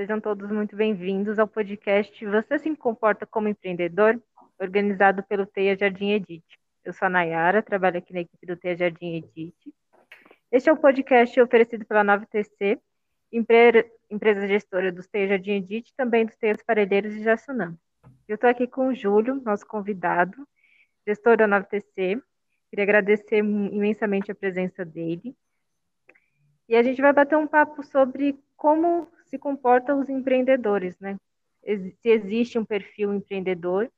sejam todos muito bem-vindos ao podcast Você se comporta como empreendedor, organizado pelo Teia Jardim Edit. Eu sou a Nayara, trabalho aqui na equipe do Teia Jardim Edit. Este é o um podcast oferecido pela 9TC, empresa gestora dos Teia Jardim Edit, também dos Teias Parelheiros de Jaçanã. Eu estou aqui com o Júlio, nosso convidado, gestor da 9TC. Queria agradecer imensamente a presença dele. E a gente vai bater um papo sobre como se comportam os empreendedores, né? Se existe um perfil empreendedor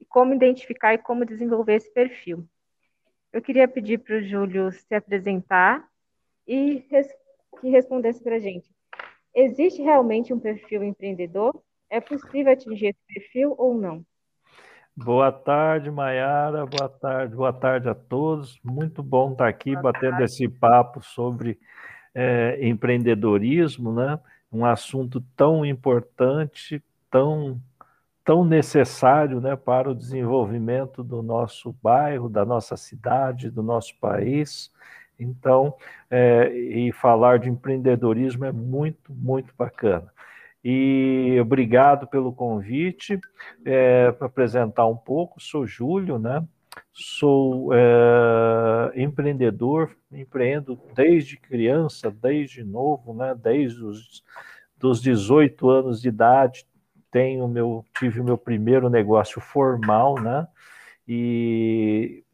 e como identificar e como desenvolver esse perfil. Eu queria pedir para o Júlio se apresentar e res que respondesse para a gente. Existe realmente um perfil empreendedor? É possível atingir esse perfil ou não? Boa tarde, Mayara. Boa tarde, boa tarde a todos. Muito bom estar aqui boa batendo tarde. esse papo sobre é, empreendedorismo, né? Um assunto tão importante, tão, tão necessário né, para o desenvolvimento do nosso bairro, da nossa cidade, do nosso país. Então, é, e falar de empreendedorismo é muito, muito bacana. E obrigado pelo convite é, para apresentar um pouco. Sou Júlio, né? Sou é, empreendedor, empreendo desde criança, desde novo, né? Desde os dos 18 anos de idade, tenho meu, tive o meu primeiro negócio formal, né? E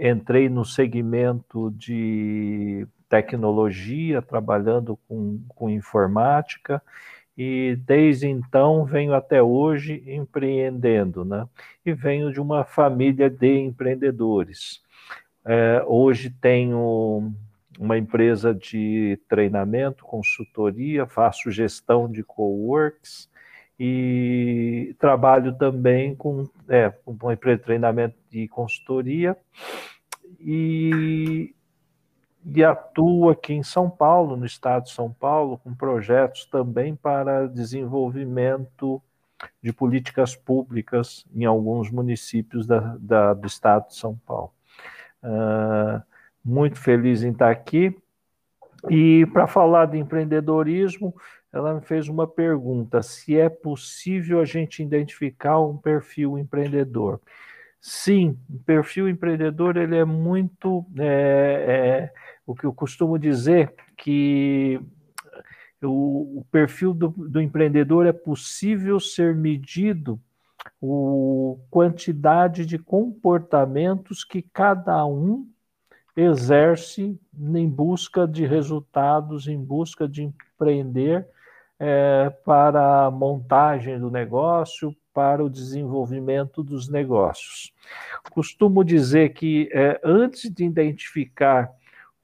entrei no segmento de tecnologia, trabalhando com, com informática, e desde então venho até hoje empreendendo, né? E venho de uma família de empreendedores. É, hoje tenho uma empresa de treinamento, consultoria, faço gestão de coworks e trabalho também com, é, uma empresa de treinamento de consultoria e e atuo aqui em São Paulo, no estado de São Paulo, com projetos também para desenvolvimento de políticas públicas em alguns municípios da, da do estado de São Paulo. Uh, muito feliz em estar aqui. E para falar de empreendedorismo, ela me fez uma pergunta: se é possível a gente identificar um perfil empreendedor? Sim, o perfil empreendedor ele é muito é, é, o que eu costumo dizer que o, o perfil do, do, empreendedor é possível ser medido o quantidade de comportamentos que cada um exerce em busca de resultados, em busca de empreender é, para a montagem do negócio, para o desenvolvimento dos negócios. Costumo dizer que é, antes de identificar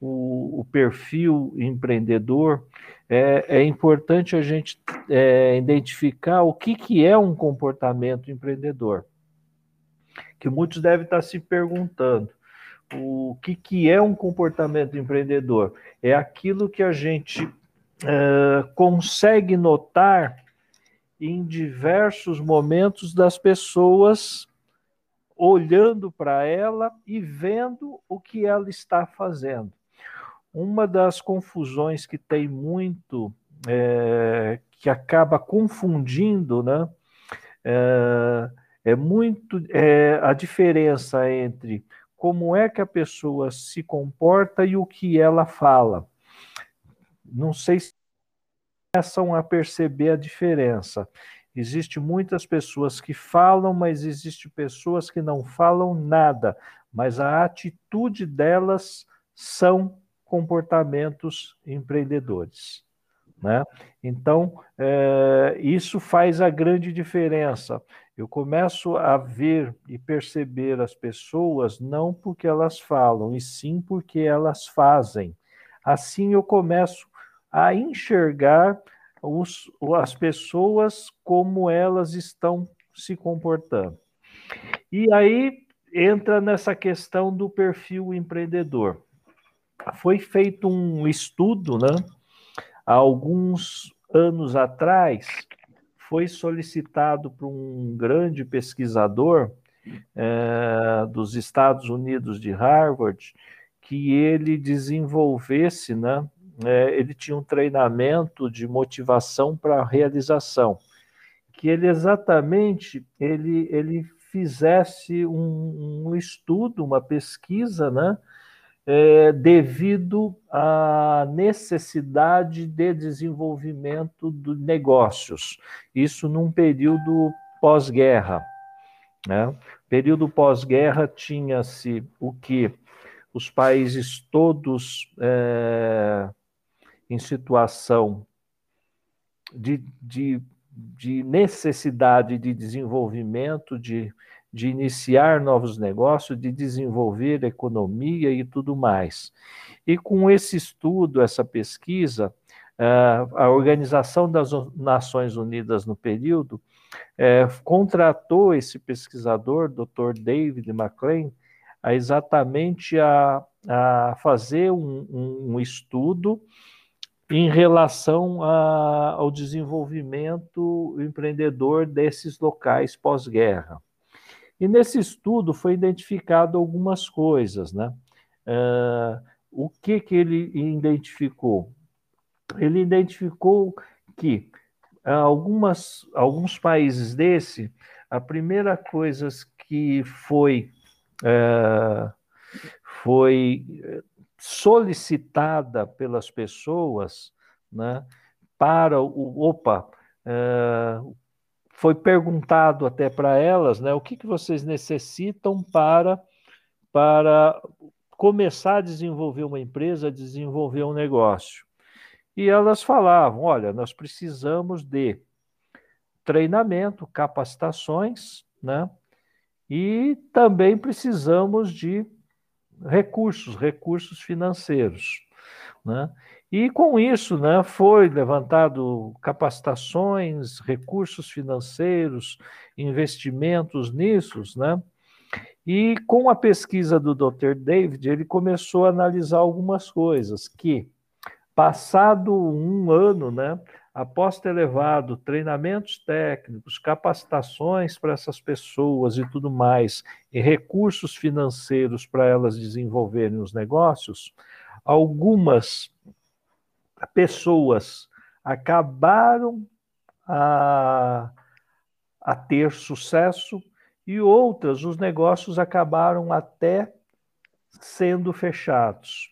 o, o perfil empreendedor, é, é, importante a gente é, identificar o que, que é um comportamento empreendedor. Que muitos devem estar se perguntando. O que, que é um comportamento empreendedor? É aquilo que a gente é, consegue notar em diversos momentos das pessoas olhando para ela e vendo o que ela está fazendo. Uma das confusões que tem muito, é, que acaba confundindo, né? É, é muito é, a diferença entre como é que a pessoa se comporta e o que ela fala. Não sei se começam a perceber a diferença. Existem muitas pessoas que falam, mas existem pessoas que não falam nada, mas a atitude delas são comportamentos empreendedores. Né? Então, é, isso faz a grande diferença. Eu começo a ver e perceber as pessoas não porque elas falam, e sim porque elas fazem. Assim eu começo a enxergar os, as pessoas como elas estão se comportando. E aí entra nessa questão do perfil empreendedor foi feito um estudo, né? Há alguns anos atrás, foi solicitado por um grande pesquisador é, dos Estados Unidos de Harvard que ele desenvolvesse, né, é, ele tinha um treinamento de motivação para realização, que ele exatamente ele, ele fizesse um, um estudo, uma pesquisa, né, é, devido à necessidade de desenvolvimento de negócios. Isso num período pós-guerra. Né? Período pós-guerra tinha-se o que os países todos é, em situação de, de, de necessidade de desenvolvimento, de de iniciar novos negócios, de desenvolver economia e tudo mais. E com esse estudo, essa pesquisa, eh, a Organização das Nações Unidas no período eh, contratou esse pesquisador, Dr. David McLean, a exatamente a, a fazer um, um, um estudo em relação a, ao desenvolvimento empreendedor desses locais pós-guerra. E nesse estudo foi identificado algumas coisas, né? Uh, o que, que ele identificou? Ele identificou que algumas, alguns países desse, a primeira coisa que foi, uh, foi solicitada pelas pessoas né, para o opa, foi perguntado até para elas, né, o que, que vocês necessitam para, para começar a desenvolver uma empresa, desenvolver um negócio. E elas falavam: olha, nós precisamos de treinamento, capacitações, né? E também precisamos de recursos, recursos financeiros. Né? E com isso, né, foi levantado capacitações, recursos financeiros, investimentos nisso, né? E com a pesquisa do Dr. David, ele começou a analisar algumas coisas que, passado um ano, né, após ter levado treinamentos técnicos, capacitações para essas pessoas e tudo mais, e recursos financeiros para elas desenvolverem os negócios, algumas pessoas acabaram a, a ter sucesso e outras, os negócios acabaram até sendo fechados.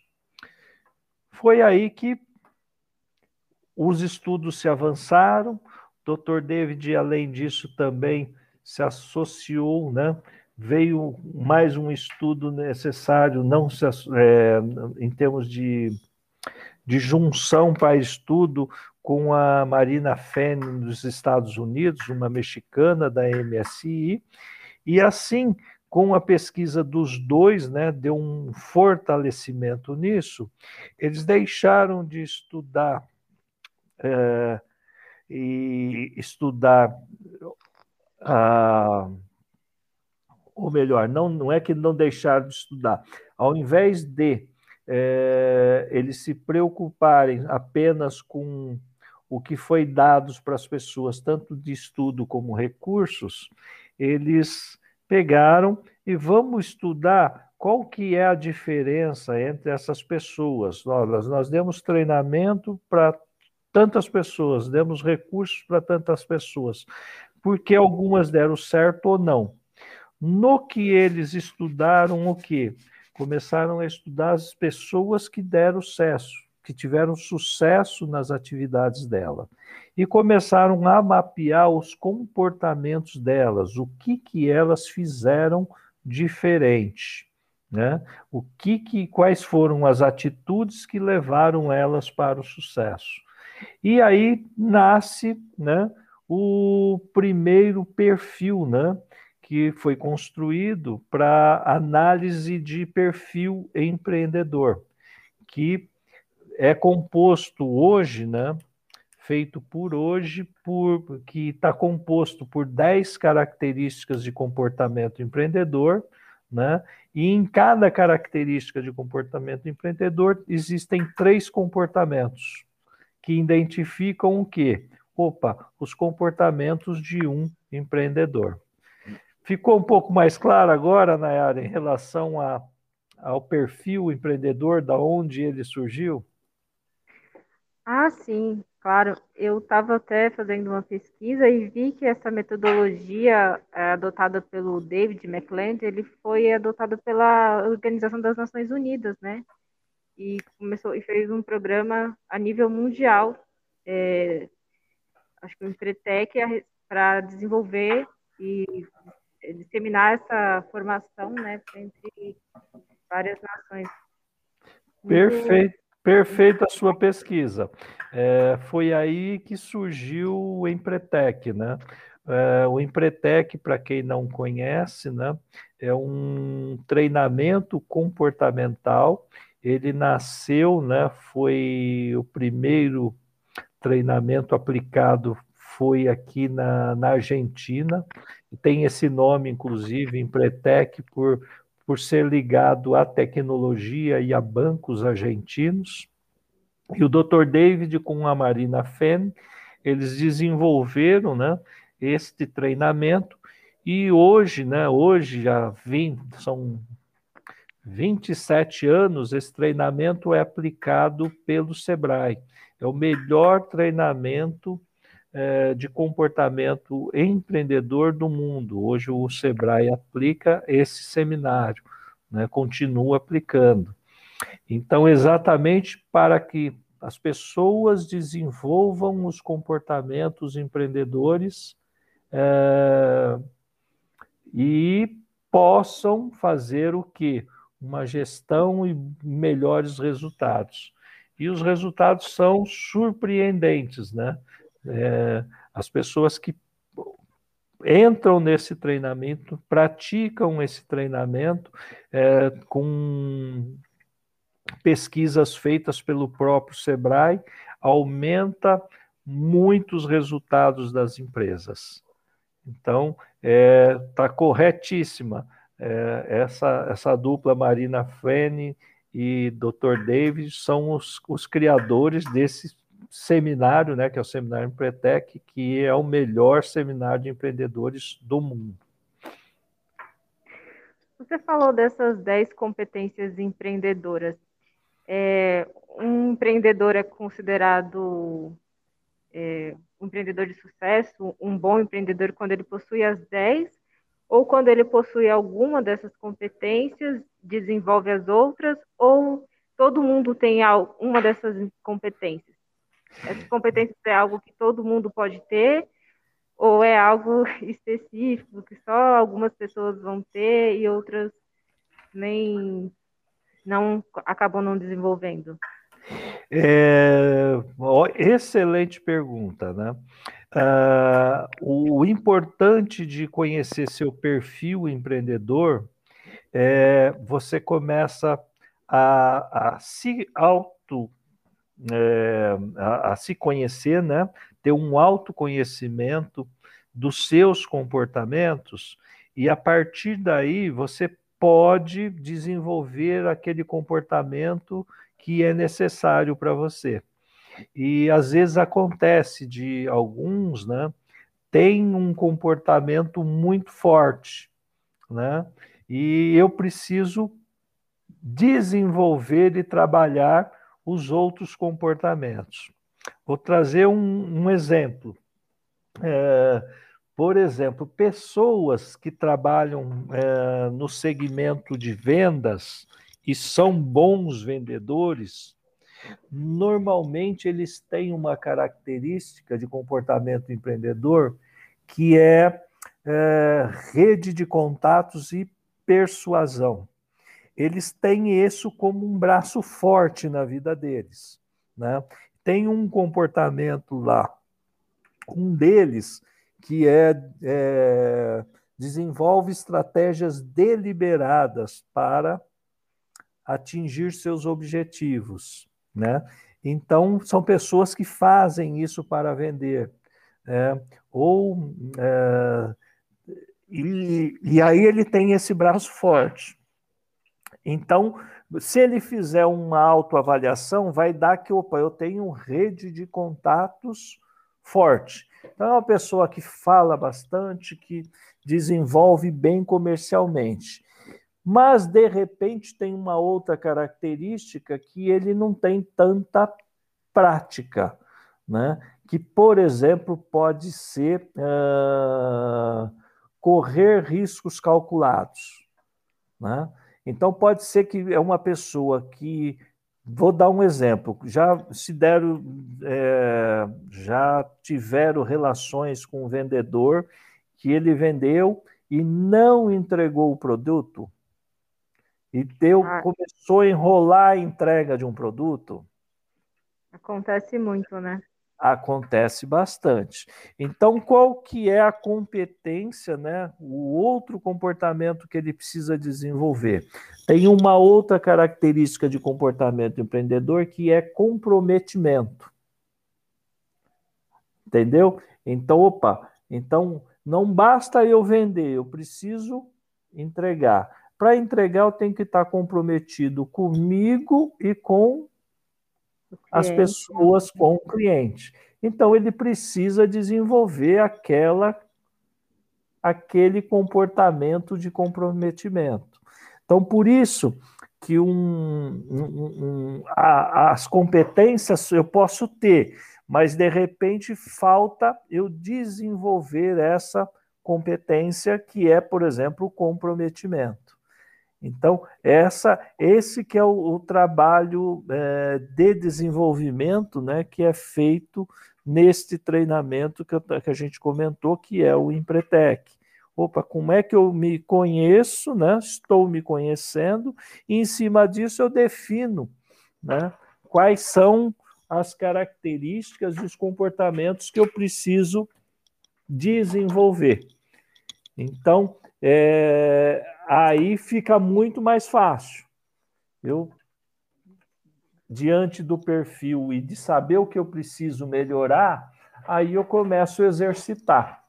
Foi aí que os estudos se avançaram, o Dr. David, além disso, também se associou, né? veio mais um estudo necessário, não se, é, em termos de de junção para estudo com a Marina Fenn dos Estados Unidos, uma mexicana da MSI, e assim, com a pesquisa dos dois, né, deu um fortalecimento nisso, eles deixaram de estudar é, e estudar a ou melhor, não, não é que não deixaram de estudar, ao invés de é, eles se preocuparem apenas com o que foi dados para as pessoas, tanto de estudo como recursos, eles pegaram e vamos estudar qual que é a diferença entre essas pessoas. Nós, nós demos treinamento para tantas pessoas, demos recursos para tantas pessoas, porque algumas deram certo ou não. No que eles estudaram o que? Começaram a estudar as pessoas que deram sucesso, que tiveram sucesso nas atividades dela. E começaram a mapear os comportamentos delas, o que, que elas fizeram diferente. Né? O que, que quais foram as atitudes que levaram elas para o sucesso? E aí nasce, né, o primeiro perfil, né, que foi construído para análise de perfil empreendedor, que é composto hoje, né, feito por hoje, por, que está composto por 10 características de comportamento empreendedor, né? E em cada característica de comportamento empreendedor existem três comportamentos que identificam o quê? Opa, os comportamentos de um empreendedor. Ficou um pouco mais claro agora, Nayara, em relação a, ao perfil empreendedor, da onde ele surgiu? Ah, sim, claro. Eu estava até fazendo uma pesquisa e vi que essa metodologia é, adotada pelo David McLeod, ele foi adotado pela Organização das Nações Unidas, né? E começou e fez um programa a nível mundial, é, acho que o Empretec, para desenvolver e disseminar essa formação, né, entre várias nações. Perfeito. Perfeita a sua pesquisa. É, foi aí que surgiu o Empretec, né? É, o Empretec, para quem não conhece, né, é um treinamento comportamental. Ele nasceu, né, foi o primeiro treinamento aplicado foi aqui na, na Argentina. Tem esse nome, inclusive, Empretec, por por ser ligado à tecnologia e a bancos argentinos. E o Dr. David com a Marina Fenn, eles desenvolveram né, este treinamento e hoje, né, hoje já 20, são 27 anos, esse treinamento é aplicado pelo Sebrae. É o melhor treinamento é, de comportamento empreendedor do mundo. Hoje o Sebrae aplica esse seminário, né, continua aplicando. Então, exatamente para que as pessoas desenvolvam os comportamentos empreendedores é, e possam fazer o que? Uma gestão e melhores resultados. E os resultados são surpreendentes, né? É, as pessoas que entram nesse treinamento, praticam esse treinamento é, com pesquisas feitas pelo próprio Sebrae, aumenta muitos resultados das empresas. Então, está é, tá corretíssima é, essa, essa dupla Marina Fene e Dr. David são os, os criadores desse seminário, né, que é o Seminário Empretec, que é o melhor seminário de empreendedores do mundo. Você falou dessas 10 competências empreendedoras. É, um empreendedor é considerado é, um empreendedor de sucesso, um bom empreendedor quando ele possui as 10, ou quando ele possui alguma dessas competências, desenvolve as outras, ou todo mundo tem uma dessas competências? Essa competência é algo que todo mundo pode ter ou é algo específico que só algumas pessoas vão ter e outras nem não acabam não desenvolvendo? É, excelente pergunta, né? Uh, o importante de conhecer seu perfil empreendedor é você começa a, a se auto é, a, a, se conhecer, né? ter um autoconhecimento dos seus comportamentos, e a partir daí você pode desenvolver aquele comportamento que é necessário para você. E às vezes acontece de alguns, né, tem um comportamento muito forte, né? E eu preciso desenvolver e trabalhar os outros comportamentos. Vou trazer um, um exemplo. É, por exemplo, pessoas que trabalham é, no segmento de vendas e são bons vendedores, normalmente eles têm uma característica de comportamento empreendedor que é, é rede de contatos e persuasão eles têm isso como um braço forte na vida deles. Né? Tem um comportamento lá, um deles que é, é desenvolve estratégias deliberadas para atingir seus objetivos, né? Então são pessoas que fazem isso para vender, né? ou é, e, e aí ele tem esse braço forte. Então, se ele fizer uma autoavaliação, vai dar que, opa, eu tenho rede de contatos forte. Então, é uma pessoa que fala bastante, que desenvolve bem comercialmente. Mas, de repente, tem uma outra característica que ele não tem tanta prática, né? que, por exemplo, pode ser uh, correr riscos calculados. Né? Então, pode ser que é uma pessoa que. Vou dar um exemplo. Já se deram, é, já tiveram relações com o vendedor que ele vendeu e não entregou o produto e deu, ah. começou a enrolar a entrega de um produto. Acontece muito, né? Acontece bastante. Então, qual que é a competência, né? O outro comportamento que ele precisa desenvolver? Tem uma outra característica de comportamento empreendedor que é comprometimento. Entendeu? Então, opa, então não basta eu vender, eu preciso entregar. Para entregar, eu tenho que estar comprometido comigo e com as pessoas com o cliente. Então ele precisa desenvolver aquela aquele comportamento de comprometimento. Então por isso que um, um, um, a, as competências eu posso ter, mas de repente falta eu desenvolver essa competência que é, por exemplo, o comprometimento. Então, essa, esse que é o, o trabalho é, de desenvolvimento né, que é feito neste treinamento que, eu, que, a gente comentou, que é o Empretec. Opa, como é que eu me conheço, né? estou me conhecendo, e em cima disso eu defino né, quais são as características e os comportamentos que eu preciso desenvolver. Então, é, aí fica muito mais fácil. Eu, diante do perfil e de saber o que eu preciso melhorar, aí eu começo a exercitar.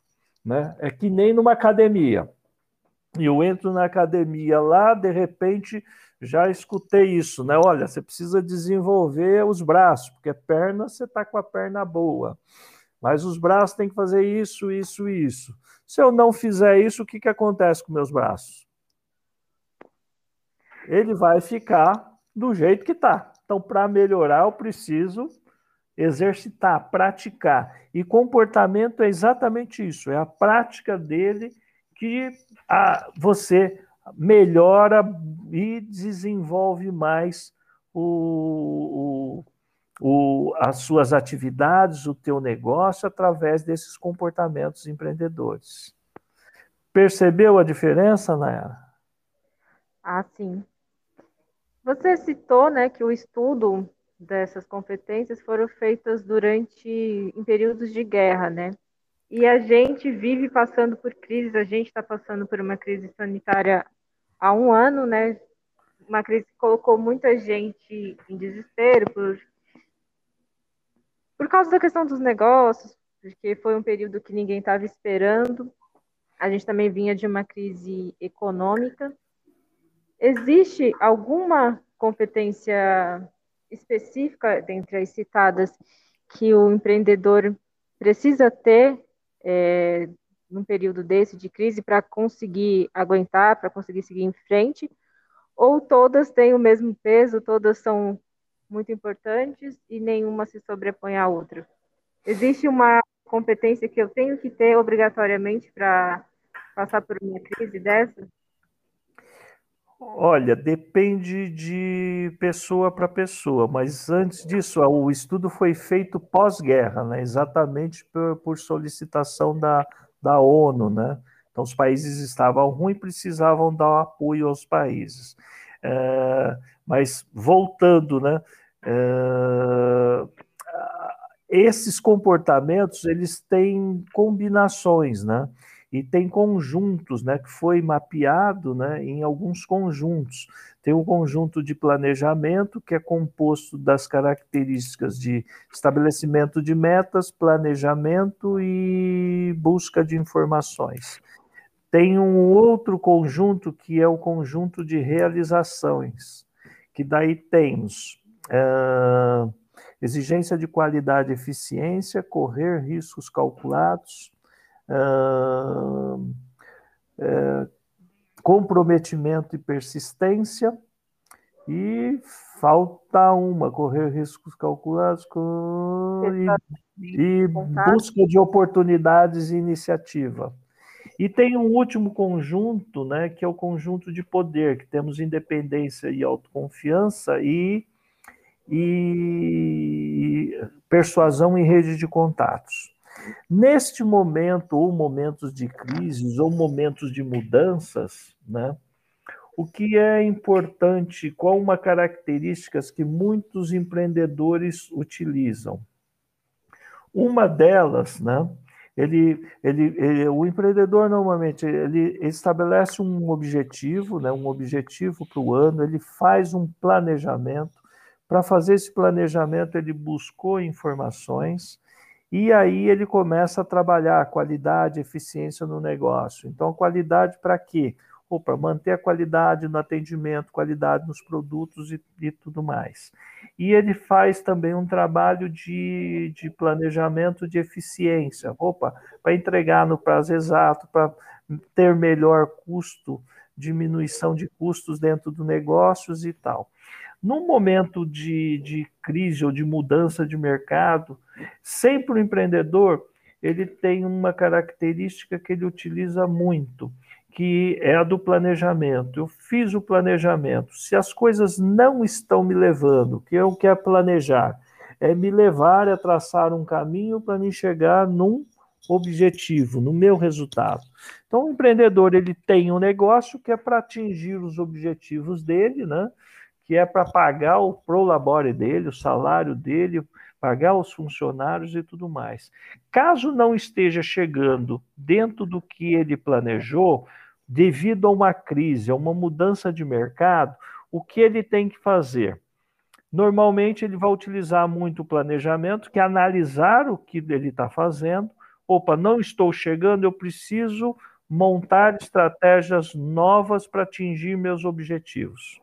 Né? É que nem numa academia. Eu entro na academia lá, de repente já escutei isso, né? Olha, você precisa desenvolver os braços, porque perna você está com a perna boa. Mas os braços têm que fazer isso, isso, isso. Se eu não fizer isso, o que, que acontece com meus braços? Ele vai ficar do jeito que está. Então, para melhorar, eu preciso exercitar, praticar. E comportamento é exatamente isso, é a prática dele que a, você melhora e desenvolve mais o, o, as suas atividades, o teu negócio através desses comportamentos empreendedores. Percebeu a diferença, Nayara? Ah, sim. Você citou, né, que o estudo dessas competências foram feitas durante em períodos de guerra, né? E a gente vive passando por crise, a gente está passando por uma crise sanitária há um ano, né? Uma crise que colocou muita gente em desespero por por causa da questão dos negócios, porque foi um período que ninguém estava esperando. A gente também vinha de uma crise econômica. Existe alguma competência específica dentre as citadas que o empreendedor precisa ter é, num período desse de crise para conseguir aguentar, para conseguir seguir em frente? Ou todas têm o mesmo peso, todas são muito importantes e nenhuma se sobrepõe à outra. Existe uma competência que eu tenho que ter obrigatoriamente para passar por uma crise dessa? Olha, depende de pessoa para pessoa, mas antes disso, o estudo foi feito pós-guerra, né? exatamente por, por, solicitação da, da ONU. Né? Então, os países estavam ruins e precisavam dar apoio aos países. É, mas, voltando, né? É, esses comportamentos eles têm combinações, né? E tem conjuntos, né? Que foi mapeado, né? Em alguns conjuntos. Tem um conjunto de planejamento que é composto das características de estabelecimento de metas, planejamento e busca de informações. Tem um outro conjunto que é o conjunto de realizações, que daí temos Uh, exigência de qualidade e eficiência, correr riscos calculados, uh, uh, comprometimento e persistência, E falta uma, correr riscos calculados com... e, e busca de oportunidades e iniciativa. E tem um último conjunto, né, que é o conjunto de poder, que temos independência e autoconfiança e, e persuasão em rede de contatos. Neste momento, ou momentos de crises, ou momentos de mudanças, né, o que é importante, qual uma características que muitos empreendedores utilizam? Uma delas, né, ele, ele, ele, o empreendedor normalmente ele estabelece um objetivo, né, um objetivo para o ano, ele faz um planejamento. Para fazer esse planejamento, ele buscou informações e aí ele começa a trabalhar qualidade, eficiência no negócio. Então, qualidade para quê? para manter a qualidade no atendimento, qualidade nos produtos e, e, tudo mais. E ele faz também um trabalho de, de planejamento de eficiência, opa, para entregar no prazo exato, para ter melhor custo, diminuição de custos dentro do negócios e tal. Num momento de, de crise ou de mudança de mercado, sempre o empreendedor ele tem uma característica que ele utiliza muito, que é a do planejamento. Eu fiz o planejamento. Se as coisas não estão me levando, que eu quero planejar, é me levar a traçar um caminho para me chegar num objetivo, no meu resultado. Então, o empreendedor ele tem um negócio que é para atingir os objetivos dele, né? Que é para pagar o prolabore dele, o salário dele, pagar os funcionários e tudo mais. Caso não esteja chegando dentro do que ele planejou, devido a uma crise, a uma mudança de mercado, o que ele tem que fazer? Normalmente ele vai utilizar muito o planejamento, que é analisar o que ele está fazendo. Opa, não estou chegando, eu preciso montar estratégias novas para atingir meus objetivos.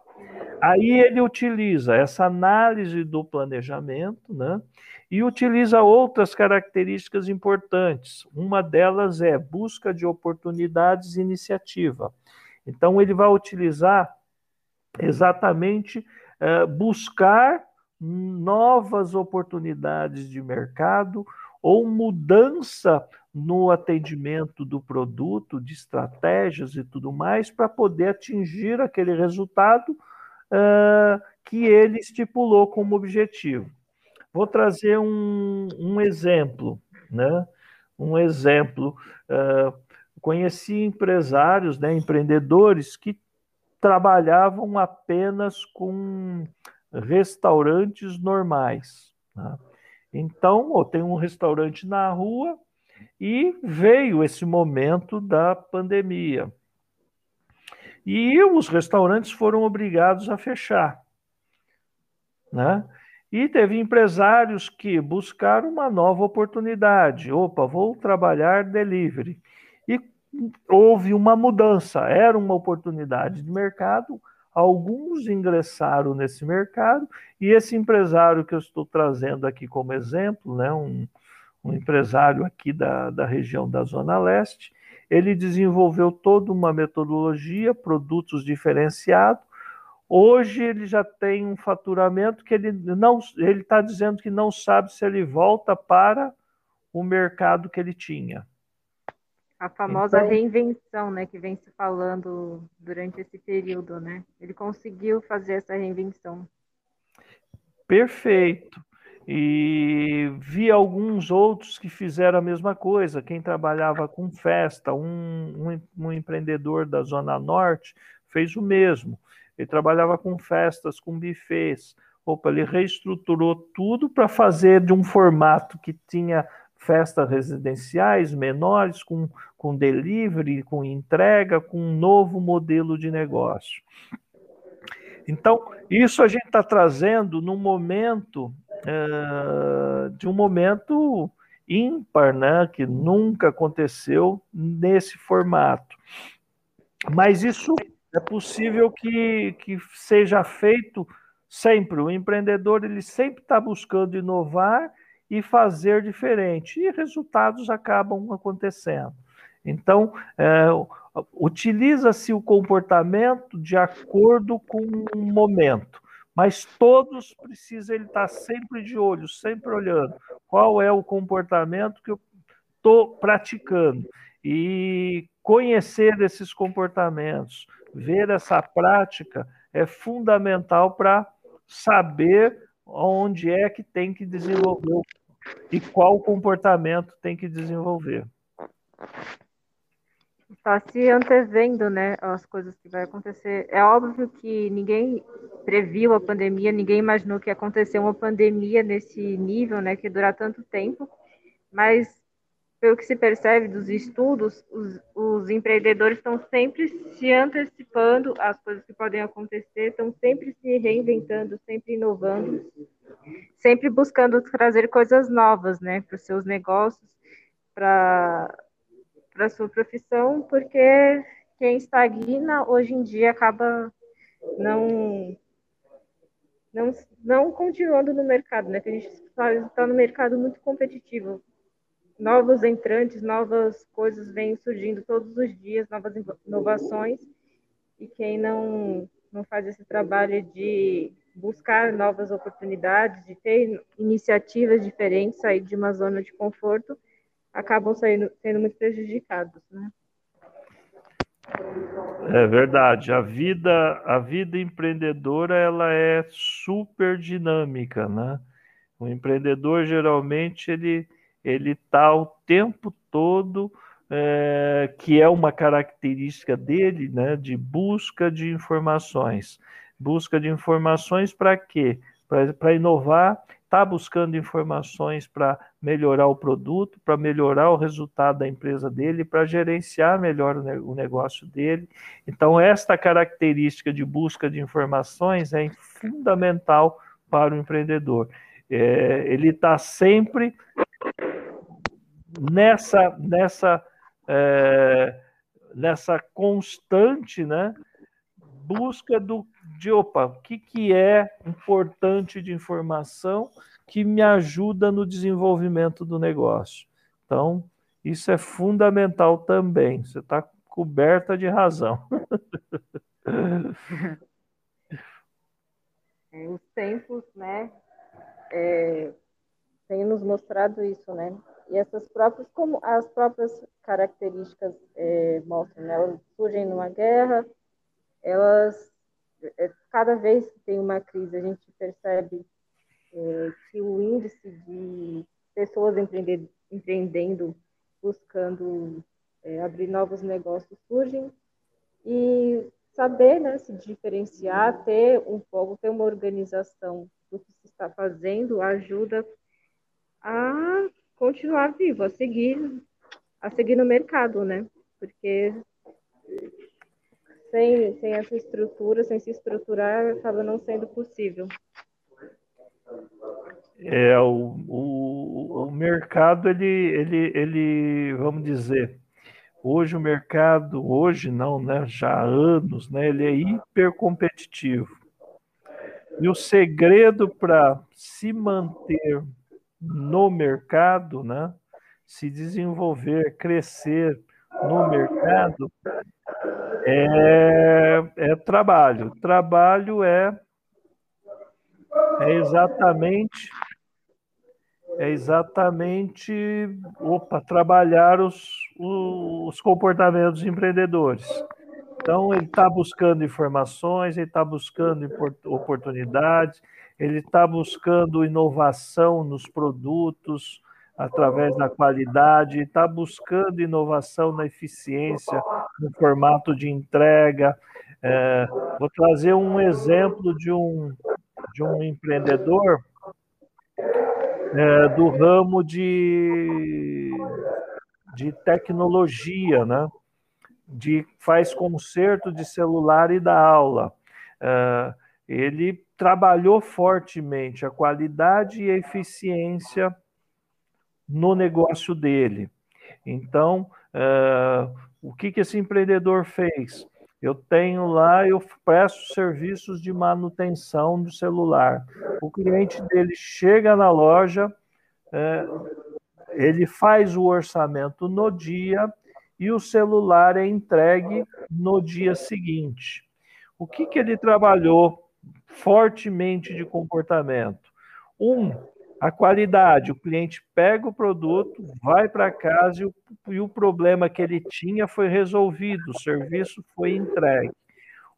Aí ele utiliza essa análise do planejamento, né? E utiliza outras características importantes. Uma delas é busca de oportunidades e iniciativa. Então, ele vai utilizar exatamente é, buscar novas oportunidades de mercado ou mudança no atendimento do produto, de estratégias e tudo mais, para poder atingir aquele resultado uh, que ele estipulou como objetivo. Vou trazer um, um exemplo, né? Um exemplo. Uh, conheci empresários, né, empreendedores que trabalhavam apenas com restaurantes normais. Né? Então, oh, tem um restaurante na rua e veio esse momento da pandemia. E os restaurantes foram obrigados a fechar. Né? E teve empresários que buscaram uma nova oportunidade. Opa, vou trabalhar delivery. E houve uma mudança, era uma oportunidade de mercado. Alguns ingressaram nesse mercado, e esse empresário que eu estou trazendo aqui como exemplo, né, um, um empresário aqui da, da região da Zona Leste, ele desenvolveu toda uma metodologia, produtos diferenciados. Hoje ele já tem um faturamento que ele não, ele está dizendo que não sabe se ele volta para o mercado que ele tinha. A famosa então, reinvenção, né, que vem se falando durante esse período, né? Ele conseguiu fazer essa reinvenção. Perfeito. E vi alguns outros que fizeram a mesma coisa. Quem trabalhava com festa, um, um, um, empreendedor da Zona Norte fez o mesmo. Ele trabalhava com festas, com bufês. Opa, ele reestruturou tudo para fazer de um formato que tinha festas residenciais menores, com, com delivery, com entrega, com um novo modelo de negócio. Então, isso a gente está trazendo num momento de um momento ímpar, né, que nunca aconteceu nesse formato. Mas isso é possível que, que seja feito sempre. O empreendedor ele sempre está buscando inovar e fazer diferente, e resultados acabam acontecendo. Então, é, Utiliza-se o comportamento de acordo com o momento, mas todos precisam ele estar sempre de olho, sempre olhando qual é o comportamento que eu estou praticando e conhecer esses comportamentos, ver essa prática é fundamental para saber onde é que tem que desenvolver e qual comportamento tem que desenvolver. Está se antevendo, né, as coisas que vai acontecer. É óbvio que ninguém previu a pandemia, ninguém imaginou que ia acontecer uma pandemia nesse nível, né, que durar tanto tempo, mas pelo que se percebe dos estudos, os, os empreendedores estão sempre se antecipando às coisas que podem acontecer, estão sempre se reinventando, sempre inovando, sempre buscando trazer coisas novas, né, para os seus negócios, para a sua profissão, porque quem estagna hoje em dia acaba não não, não continuando no mercado, né? Que a gente está no mercado muito competitivo novos entrantes, novas coisas vêm surgindo todos os dias, novas inovações, e quem não, não faz esse trabalho de buscar novas oportunidades, de ter iniciativas diferentes, sair de uma zona de conforto, acabam saindo, sendo muito prejudicados, né? É verdade. A vida, a vida empreendedora, ela é super dinâmica, né? O empreendedor geralmente ele ele está o tempo todo, é, que é uma característica dele, né, de busca de informações. Busca de informações para quê? Para inovar, está buscando informações para melhorar o produto, para melhorar o resultado da empresa dele, para gerenciar melhor o negócio dele. Então, esta característica de busca de informações é fundamental para o empreendedor. É, ele está sempre nessa nessa é, nessa constante né, busca do de opa, o que, que é importante de informação que me ajuda no desenvolvimento do negócio. Então, isso é fundamental também. Você está coberta de razão. É, os tempos, né, é, têm nos mostrado isso, né? E essas próprias, como as próprias características é, mostram, né? elas surgem numa guerra, elas, cada vez que tem uma crise, a gente percebe é, que o índice de pessoas empreendendo, buscando é, abrir novos negócios surgem e saber né, se diferenciar, ter um pouco, ter uma organização do que se está fazendo ajuda a continuar vivo, a seguir, a seguir no mercado, né? Porque sem, sem essa estrutura, sem se estruturar, acaba não sendo possível. É, o, o, o mercado, ele, ele, ele, vamos dizer, hoje o mercado, hoje não, né, já há anos, né, ele é hiper competitivo. E o segredo para se manter no mercado, né? se desenvolver, crescer no mercado, é, é trabalho. Trabalho é, é exatamente é exatamente opa, trabalhar os, os comportamentos empreendedores. Então, ele está buscando informações, ele está buscando oportunidades, ele está buscando inovação nos produtos através da qualidade, está buscando inovação na eficiência, no formato de entrega. É, vou trazer um exemplo de um, de um empreendedor é, do ramo de, de tecnologia, né? de faz conserto de celular e dá aula. É, ele trabalhou fortemente a qualidade e a eficiência no negócio dele. Então, uh, o que, que esse empreendedor fez? Eu tenho lá, eu presto serviços de manutenção do celular. O cliente dele chega na loja, uh, ele faz o orçamento no dia e o celular é entregue no dia seguinte. O que, que ele trabalhou fortemente de comportamento? Um, a qualidade. O cliente pega o produto, vai para casa e o, e o problema que ele tinha foi resolvido, o serviço foi entregue.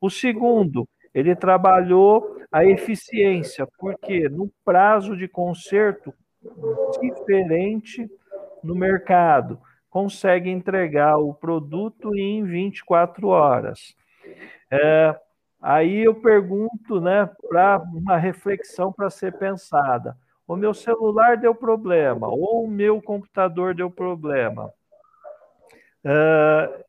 O segundo, ele trabalhou a eficiência, porque no prazo de conserto diferente no mercado, consegue entregar o produto em 24 horas. É, aí eu pergunto, né, para uma reflexão para ser pensada. O meu celular deu problema, ou o meu computador deu problema. É,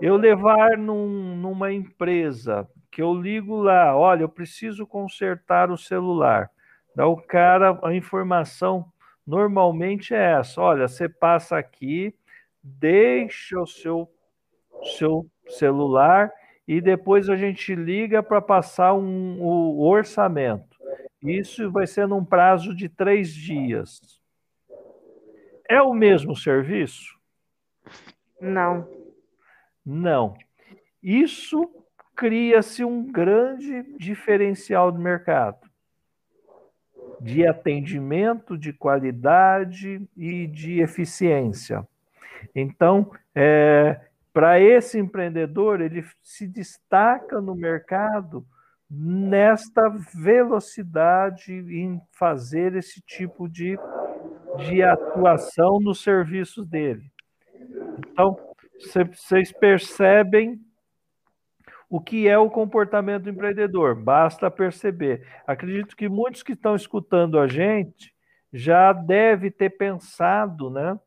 eu levar num, numa empresa que eu ligo lá, olha, eu preciso consertar o celular. Dá o cara a informação normalmente é essa: olha, você passa aqui, deixa o seu, seu celular e depois a gente liga para passar um, o orçamento. Isso vai ser num prazo de três dias. É o mesmo serviço? Não. Não. Isso cria-se um grande diferencial do mercado de atendimento, de qualidade e de eficiência. Então, é, para esse empreendedor, ele se destaca no mercado nesta velocidade em fazer esse tipo de, de atuação nos serviços dele. Então, vocês percebem o que é o comportamento do empreendedor, basta perceber. Acredito que muitos que estão escutando a gente já deve ter pensado, né,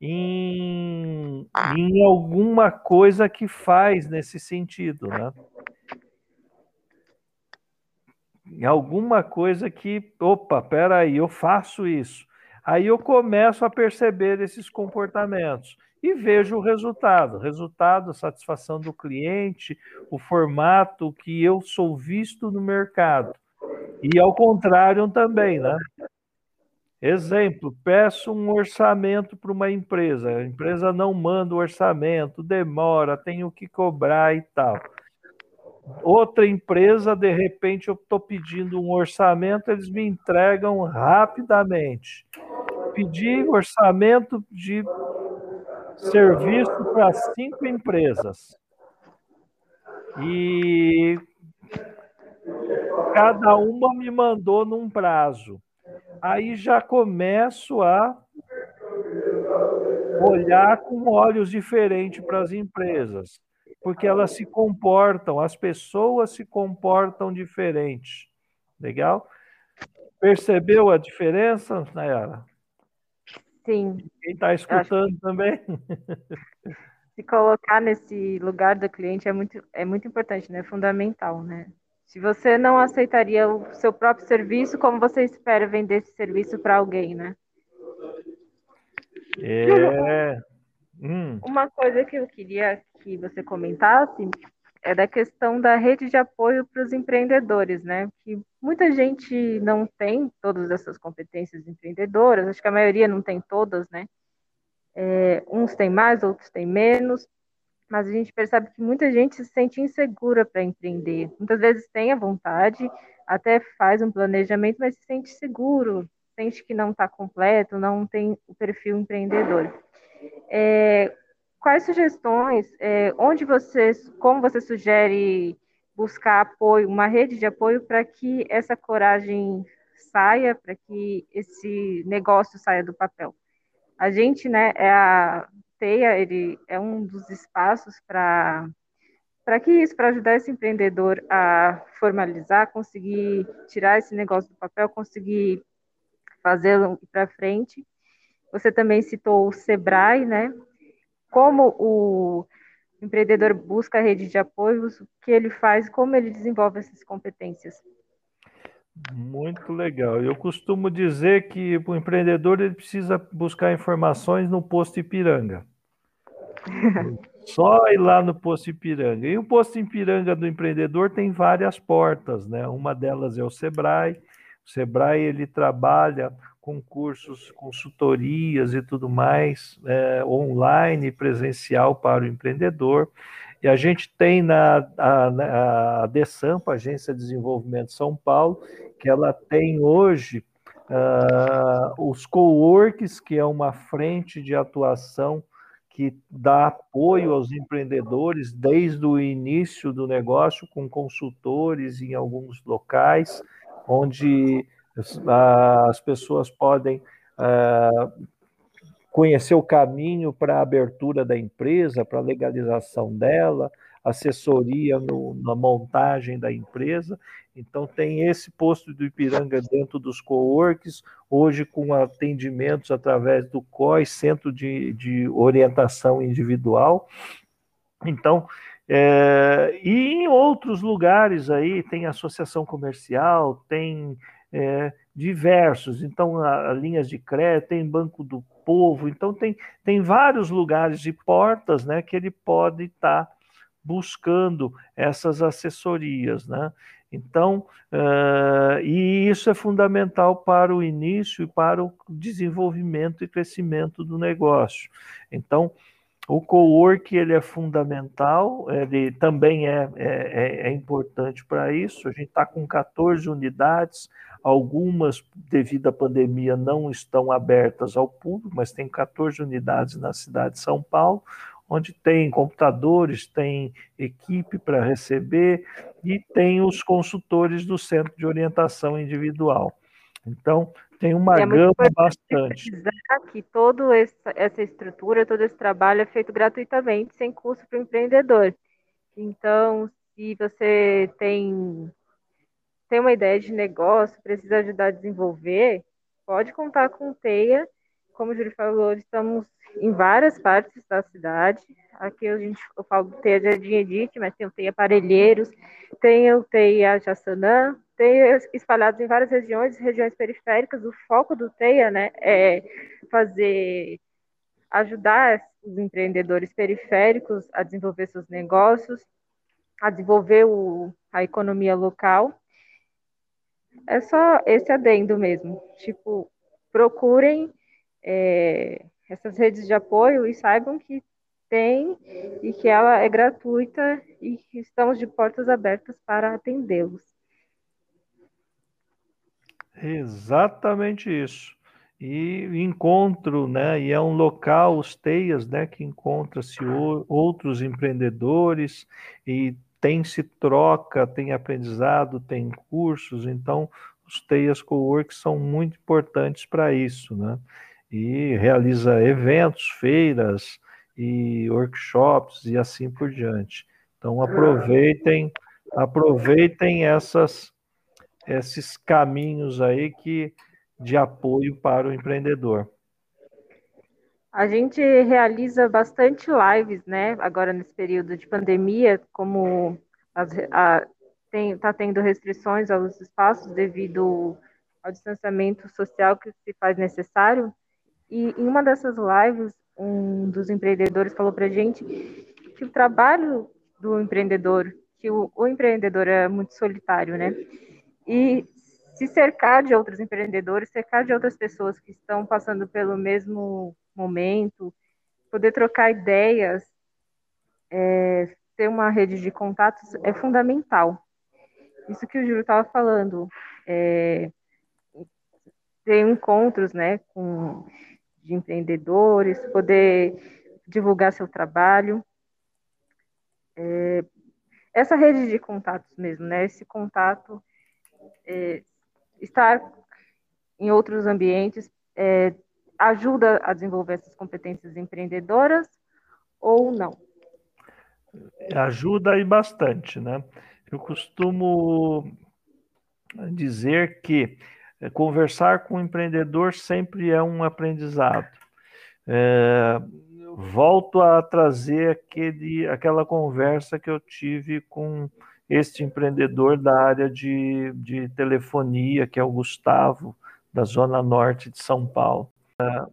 em, em alguma coisa que faz nesse sentido, né? Alguma coisa que, opa, peraí, eu faço isso. Aí eu começo a perceber esses comportamentos e vejo o resultado. Resultado, satisfação do cliente, o formato que eu sou visto no mercado. E ao contrário também, né? Exemplo, peço um orçamento para uma empresa, a empresa não manda o orçamento, demora, tenho que cobrar e tal. Outra empresa, de repente, eu estou pedindo um orçamento, eles me entregam rapidamente. Pedi orçamento de serviço para cinco empresas. E cada uma me mandou num prazo aí já começo a olhar com olhos diferentes para as empresas, porque elas se comportam, as pessoas se comportam diferente. Legal? Percebeu a diferença, Nayara? Sim. Quem está escutando também? Se colocar nesse lugar do cliente é muito, é muito importante, né? É fundamental, né? Se você não aceitaria o seu próprio serviço, como você espera vender esse serviço para alguém, né? É. Hum. Uma coisa que eu queria que você comentasse é da questão da rede de apoio para os empreendedores, né? Que muita gente não tem todas essas competências empreendedoras, acho que a maioria não tem todas, né? É, uns têm mais, outros têm menos, mas a gente percebe que muita gente se sente insegura para empreender. Muitas vezes tem a vontade, até faz um planejamento, mas se sente seguro, sente que não está completo, não tem o perfil empreendedor. É, quais sugestões, é, onde você, como você sugere buscar apoio, uma rede de apoio para que essa coragem saia, para que esse negócio saia do papel? A gente, né, é a, Teia ele é um dos espaços para para que isso, para ajudar esse empreendedor a formalizar, conseguir tirar esse negócio do papel, conseguir fazê-lo para frente. Você também citou o Sebrae, né? Como o empreendedor busca a rede de apoios, o que ele faz, como ele desenvolve essas competências. Muito legal. Eu costumo dizer que o empreendedor ele precisa buscar informações no posto Ipiranga. Só ir lá no posto Ipiranga. E o posto Ipiranga do empreendedor tem várias portas, né? Uma delas é o Sebrae. O Sebrae ele trabalha com cursos, consultorias e tudo mais, é, online, presencial para o empreendedor. E a gente tem na a, a DESAMPA, Agência de Desenvolvimento de São Paulo, que ela tem hoje uh, os coworks, que é uma frente de atuação que dá apoio aos empreendedores desde o início do negócio, com consultores em alguns locais, onde as pessoas podem ah, conhecer o caminho para a abertura da empresa, para a legalização dela, assessoria no, na montagem da empresa. Então, tem esse posto do Ipiranga dentro dos coworks, hoje com atendimentos através do COI, Centro de, de Orientação Individual. Então, é, e em outros lugares aí, tem associação comercial, tem é, diversos, então, a, a linhas de crédito, tem Banco do Povo, então tem, tem vários lugares e portas né, que ele pode estar tá buscando essas assessorias, né? Então, uh, e isso é fundamental para o início e para o desenvolvimento e crescimento do negócio. Então, o co-work ele é fundamental, ele também é, é, é, é importante para isso. A gente está com 14 unidades, algumas, devido à pandemia, não estão abertas ao público, mas tem 14 unidades na cidade de São Paulo, onde tem computadores, tem equipe para receber e tem os consultores do Centro de Orientação Individual. Então, tem uma é gama bastante. que toda essa estrutura, todo esse trabalho é feito gratuitamente, sem custo para o empreendedor. Então, se você tem, tem uma ideia de negócio, precisa ajudar a desenvolver, pode contar com o TEIA. Como o Júlio falou, estamos em várias partes da cidade. Aqui a gente, eu falo do TEIA Jardim Edith, mas tem o TEIA Aparelheiros, tem o TEIA Jaçanã, TEIA espalhados em várias regiões, regiões periféricas. O foco do TEIA né, é fazer, ajudar os empreendedores periféricos a desenvolver seus negócios, a desenvolver o, a economia local. É só esse adendo mesmo. Tipo, procurem é, essas redes de apoio e saibam que tem e que ela é gratuita e que estamos de portas abertas para atendê-los. Exatamente isso. E encontro, né? E é um local, os teias, né? Que encontra-se outros empreendedores e tem-se troca, tem aprendizado, tem cursos. Então, os teias co-work são muito importantes para isso, né? E realiza eventos, feiras e workshops e assim por diante. Então, aproveitem, aproveitem essas esses caminhos aí que de apoio para o empreendedor. A gente realiza bastante lives, né? Agora nesse período de pandemia, como está tendo restrições aos espaços devido ao distanciamento social que se faz necessário. E em uma dessas lives, um dos empreendedores falou para a gente que o trabalho do empreendedor, que o, o empreendedor é muito solitário, né? E se cercar de outros empreendedores, cercar de outras pessoas que estão passando pelo mesmo momento, poder trocar ideias, é, ter uma rede de contatos é fundamental. Isso que o Júlio estava falando, é, ter encontros, né, com de empreendedores, poder divulgar seu trabalho. É, essa rede de contatos mesmo, né, esse contato é, estar em outros ambientes é, ajuda a desenvolver essas competências empreendedoras ou não? Ajuda e bastante, né? Eu costumo dizer que é, conversar com o empreendedor sempre é um aprendizado. É, volto a trazer aquele, aquela conversa que eu tive com este empreendedor da área de, de telefonia, que é o Gustavo, da Zona Norte de São Paulo. É,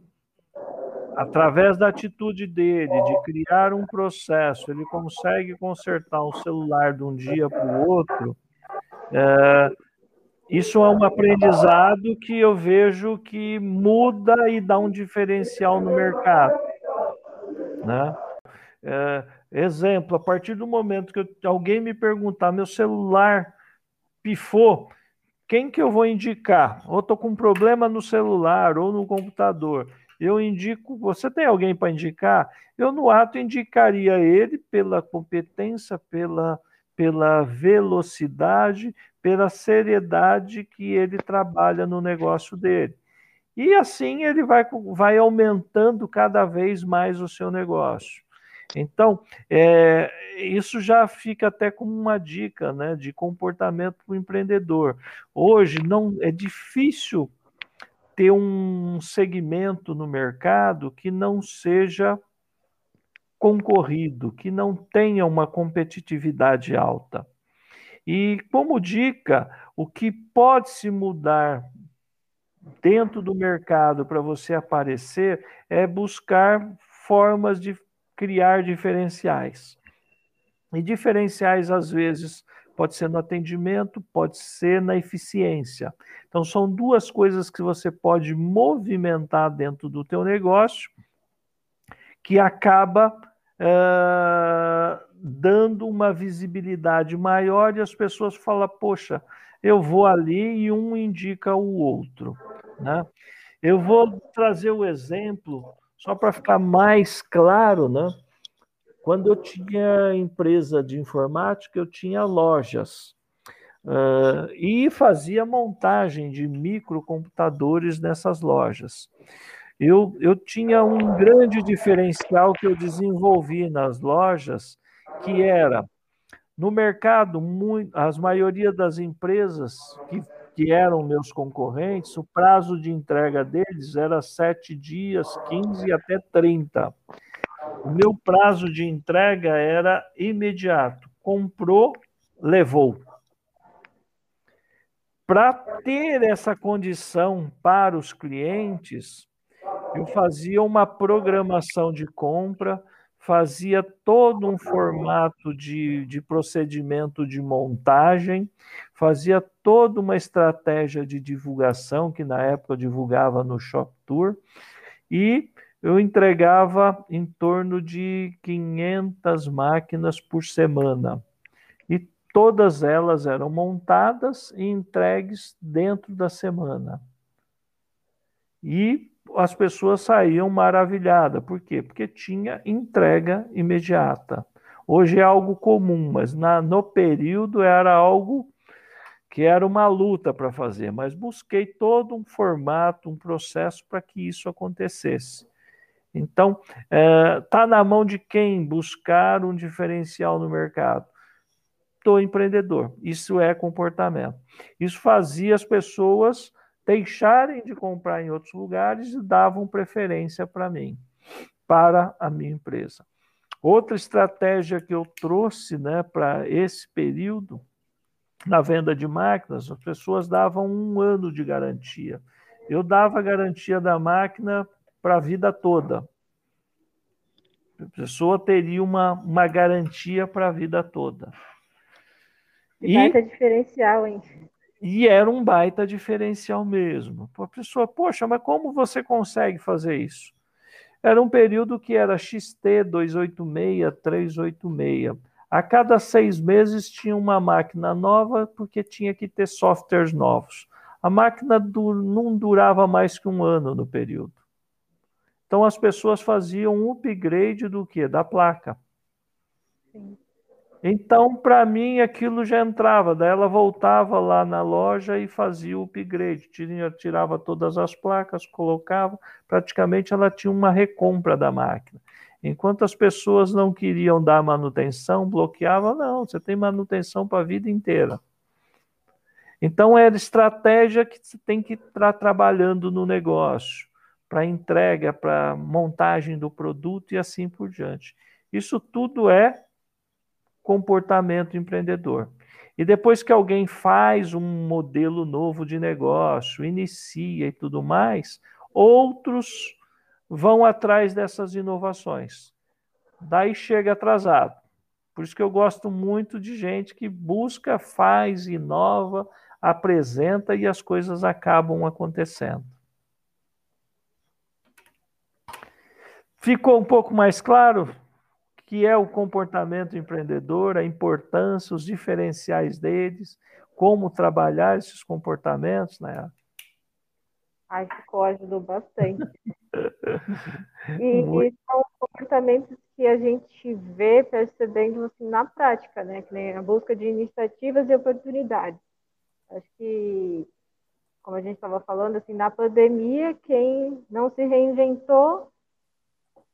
através da atitude dele de criar um processo, ele consegue consertar um celular de um dia para o outro, é, isso é um aprendizado que eu vejo que muda e dá um diferencial no mercado. Né? É, exemplo, a partir do momento que eu, alguém me perguntar, meu celular pifou, quem que eu vou indicar? Ou estou com um problema no celular ou no computador. Eu indico, você tem alguém para indicar? Eu, no ato, indicaria ele pela competência, pela, pela velocidade, pela seriedade que ele trabalha no negócio dele. E assim ele vai, vai aumentando cada vez mais o seu negócio. Então, é, isso já fica até como uma dica né, de comportamento para o empreendedor. Hoje não é difícil ter um segmento no mercado que não seja concorrido, que não tenha uma competitividade alta. E como dica, o que pode se mudar dentro do mercado para você aparecer é buscar formas de criar diferenciais. E diferenciais, às vezes, pode ser no atendimento, pode ser na eficiência. Então, são duas coisas que você pode movimentar dentro do teu negócio que acaba uh, dando uma visibilidade maior e as pessoas falam, poxa, eu vou ali e um indica o outro. Né? Eu vou trazer o exemplo, só para ficar mais claro, né? Quando eu tinha empresa de informática, eu tinha lojas. Uh, e fazia montagem de microcomputadores nessas lojas. Eu, eu tinha um grande diferencial que eu desenvolvi nas lojas, que era no mercado, muito, as maioria das empresas que, que eram meus concorrentes, o prazo de entrega deles era sete dias, 15 até 30. O meu prazo de entrega era imediato. Comprou, levou. Para ter essa condição para os clientes, eu fazia uma programação de compra, fazia todo um formato de, de procedimento de montagem, fazia toda uma estratégia de divulgação, que na época divulgava no Shop Tour, e eu entregava em torno de 500 máquinas por semana. E todas elas eram montadas e entregues dentro da semana. E as pessoas saíam maravilhadas. Por quê? Porque tinha entrega imediata. Hoje é algo comum, mas na, no período era algo que era uma luta para fazer. Mas busquei todo um formato, um processo para que isso acontecesse. Então, está é, tá na mão de quem buscar um diferencial no mercado? Do empreendedor. Isso é comportamento. Isso fazia as pessoas deixarem de comprar em outros lugares e davam preferência para mim, para a minha empresa. Outra estratégia que eu trouxe né, para esse período, na venda de máquinas, as pessoas davam um ano de garantia. Eu dava a garantia da máquina para a vida toda. A pessoa teria uma, uma garantia para a vida toda. E baita diferencial, hein? E era um baita diferencial mesmo. A pessoa, poxa, mas como você consegue fazer isso? Era um período que era XT 286, 386. A cada seis meses tinha uma máquina nova, porque tinha que ter softwares novos. A máquina não durava mais que um ano no período. Então as pessoas faziam um upgrade do que? Da placa. Sim. Então, para mim, aquilo já entrava. Daí ela voltava lá na loja e fazia o upgrade. Tirava todas as placas, colocava. Praticamente ela tinha uma recompra da máquina. Enquanto as pessoas não queriam dar manutenção, bloqueava, não, você tem manutenção para a vida inteira. Então, era estratégia que você tem que estar trabalhando no negócio para entrega, para montagem do produto e assim por diante. Isso tudo é comportamento empreendedor. E depois que alguém faz um modelo novo de negócio, inicia e tudo mais, outros vão atrás dessas inovações. Daí chega atrasado. Por isso que eu gosto muito de gente que busca, faz, inova, apresenta e as coisas acabam acontecendo. Ficou um pouco mais claro que é o comportamento empreendedor, a importância, os diferenciais deles, como trabalhar esses comportamentos, né? Ai, ficou, ajudou bastante. e, e, são comportamentos que a gente vê percebendo assim, na prática, né? Que nem a busca de iniciativas e oportunidades. Acho que, como a gente estava falando, assim, na pandemia, quem não se reinventou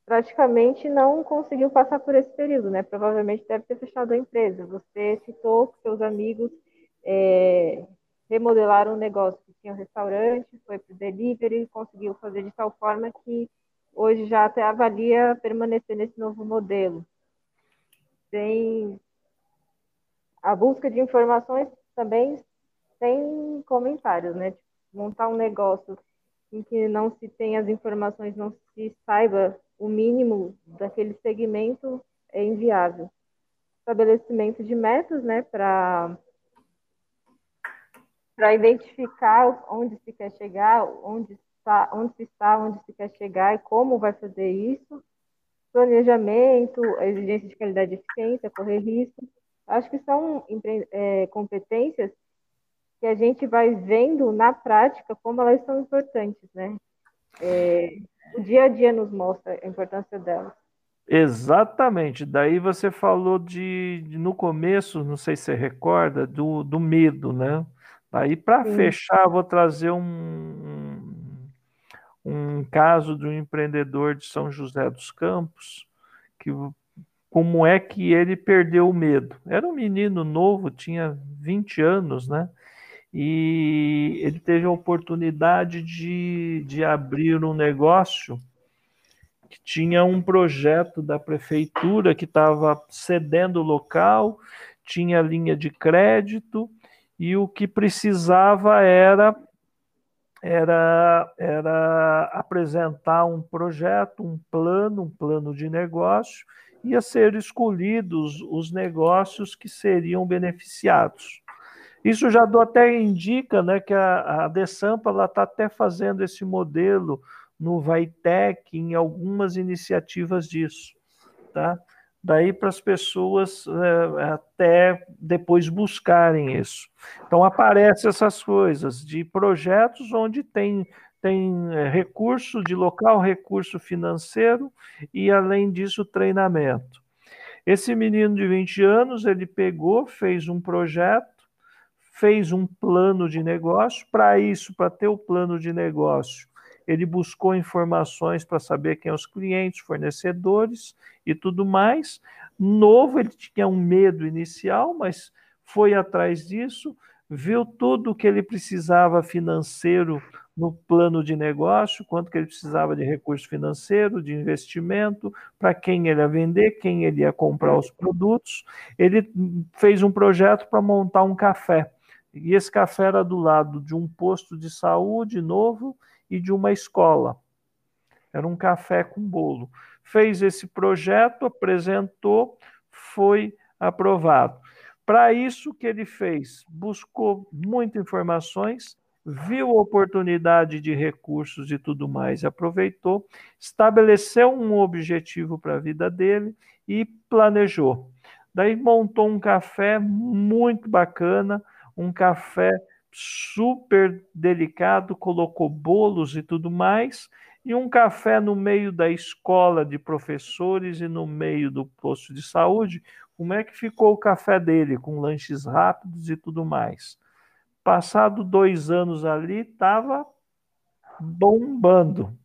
praticamente não conseguiu passar por esse período, né? Provavelmente deve ter fechado a empresa. Você citou que seus amigos é, remodelaram um negócio que tinha um restaurante, foi para o delivery, conseguiu fazer de tal forma que hoje já até avalia permanecer nesse novo modelo. Tem a busca de informações também sem comentários, né? Tipo, montar um negócio em que não se tem as informações, não se saiba o mínimo daquele segmento é inviável. Estabelecimento de metas, né, para para identificar onde se quer chegar, onde está, onde se está, onde se quer chegar e como vai fazer isso. Planejamento, exigência de qualidade e eficiência, correr risco. Acho que são é, competências que a gente vai vendo na prática como elas são importantes, né? É, o dia a dia nos mostra a importância delas. Exatamente. Daí você falou de, de, no começo, não sei se você recorda, do, do medo, né? Daí para fechar, vou trazer um, um caso de um empreendedor de São José dos Campos, que como é que ele perdeu o medo. Era um menino novo, tinha 20 anos, né? E ele teve a oportunidade de, de abrir um negócio que tinha um projeto da prefeitura que estava cedendo o local, tinha linha de crédito e o que precisava era era era apresentar um projeto, um plano, um plano de negócio, ia ser escolhidos os negócios que seriam beneficiados. Isso já até indica né, que a, a Desampa está até fazendo esse modelo no Vaitec, em algumas iniciativas disso. Tá? Daí para as pessoas é, até depois buscarem isso. Então aparecem essas coisas de projetos onde tem, tem é, recurso de local, recurso financeiro e, além disso, treinamento. Esse menino de 20 anos, ele pegou, fez um projeto, fez um plano de negócio. Para isso, para ter o plano de negócio, ele buscou informações para saber quem são os clientes, fornecedores e tudo mais. Novo, ele tinha um medo inicial, mas foi atrás disso, viu tudo o que ele precisava financeiro no plano de negócio, quanto que ele precisava de recurso financeiro, de investimento, para quem ele ia vender, quem ele ia comprar os produtos. Ele fez um projeto para montar um café. E esse café era do lado de um posto de saúde novo e de uma escola. Era um café com bolo. Fez esse projeto, apresentou, foi aprovado. Para isso que ele fez, buscou muitas informações, viu a oportunidade de recursos e tudo mais, aproveitou, estabeleceu um objetivo para a vida dele e planejou. Daí montou um café muito bacana, um café super delicado, colocou bolos e tudo mais, e um café no meio da escola de professores e no meio do posto de saúde. Como é que ficou o café dele, com lanches rápidos e tudo mais? Passado dois anos ali, estava bombando.